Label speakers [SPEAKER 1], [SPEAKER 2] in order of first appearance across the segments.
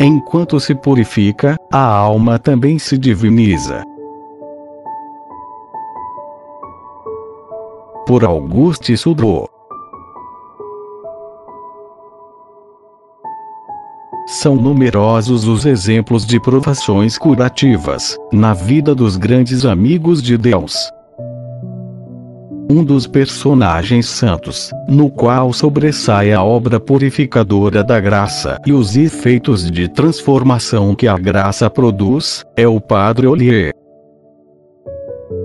[SPEAKER 1] Enquanto se purifica, a alma também se diviniza. Por Auguste Sudro São numerosos os exemplos de provações curativas na vida dos grandes amigos de Deus um dos personagens santos, no qual sobressai a obra purificadora da graça e os efeitos de transformação que a graça produz, é o Padre Ollier.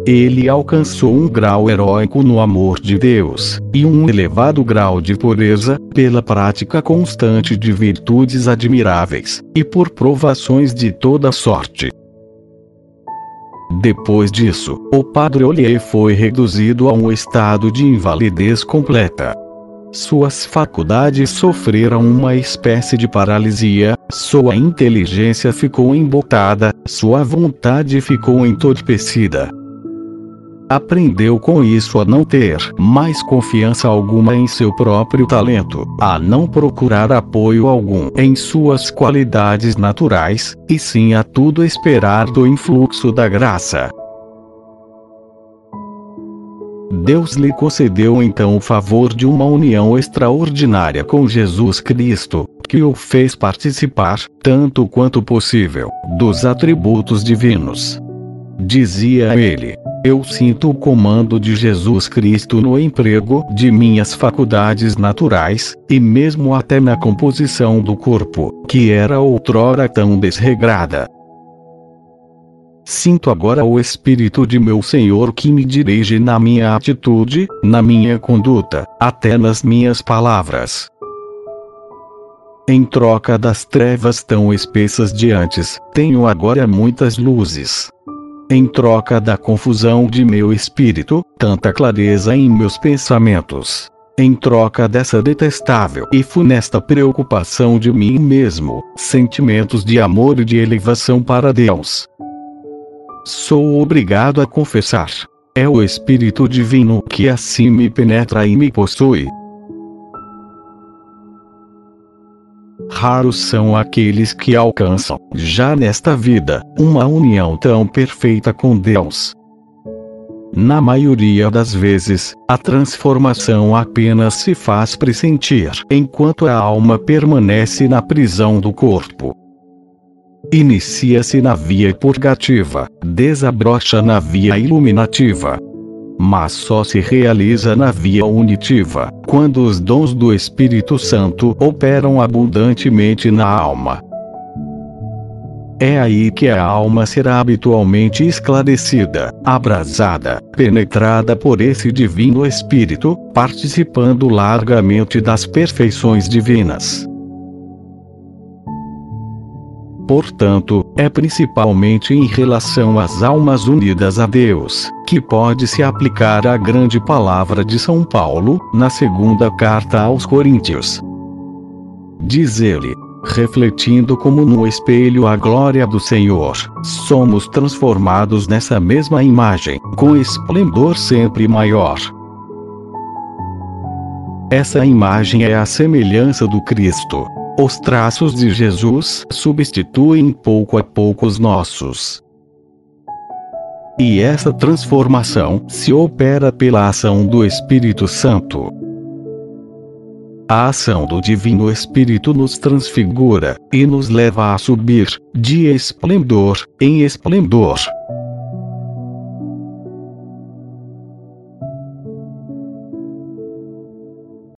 [SPEAKER 1] Ele alcançou um grau heróico no amor de Deus, e um elevado grau de pureza, pela prática constante de virtudes admiráveis, e por provações de toda sorte. Depois disso, o padre Ollier foi reduzido a um estado de invalidez completa. Suas faculdades sofreram uma espécie de paralisia, sua inteligência ficou embotada, sua vontade ficou entorpecida. Aprendeu com isso a não ter mais confiança alguma em seu próprio talento, a não procurar apoio algum em suas qualidades naturais, e sim a tudo esperar do influxo da graça. Deus lhe concedeu então o favor de uma união extraordinária com Jesus Cristo, que o fez participar, tanto quanto possível, dos atributos divinos. Dizia ele: eu sinto o comando de Jesus Cristo no emprego de minhas faculdades naturais, e mesmo até na composição do corpo, que era outrora tão desregrada. Sinto agora o Espírito de meu Senhor que me dirige na minha atitude, na minha conduta, até nas minhas palavras. Em troca das trevas tão espessas de antes, tenho agora muitas luzes em troca da confusão de meu espírito, tanta clareza em meus pensamentos. Em troca dessa detestável e funesta preocupação de mim mesmo, sentimentos de amor e de elevação para Deus. Sou obrigado a confessar. É o Espírito Divino que assim me penetra e me possui. Raros são aqueles que alcançam, já nesta vida, uma união tão perfeita com Deus. Na maioria das vezes, a transformação apenas se faz pressentir enquanto a alma permanece na prisão do corpo. Inicia-se na via purgativa, desabrocha na via iluminativa, mas só se realiza na via unitiva, quando os dons do Espírito Santo operam abundantemente na alma. É aí que a alma será habitualmente esclarecida, abrasada, penetrada por esse Divino Espírito, participando largamente das perfeições divinas. Portanto, é principalmente em relação às almas unidas a Deus, que pode se aplicar a grande palavra de São Paulo, na segunda carta aos Coríntios. Diz ele, refletindo como no espelho a glória do Senhor, somos transformados nessa mesma imagem, com esplendor sempre maior. Essa imagem é a semelhança do Cristo. Os traços de Jesus substituem pouco a pouco os nossos. E essa transformação se opera pela ação do Espírito Santo. A ação do Divino Espírito nos transfigura e nos leva a subir, de esplendor em esplendor.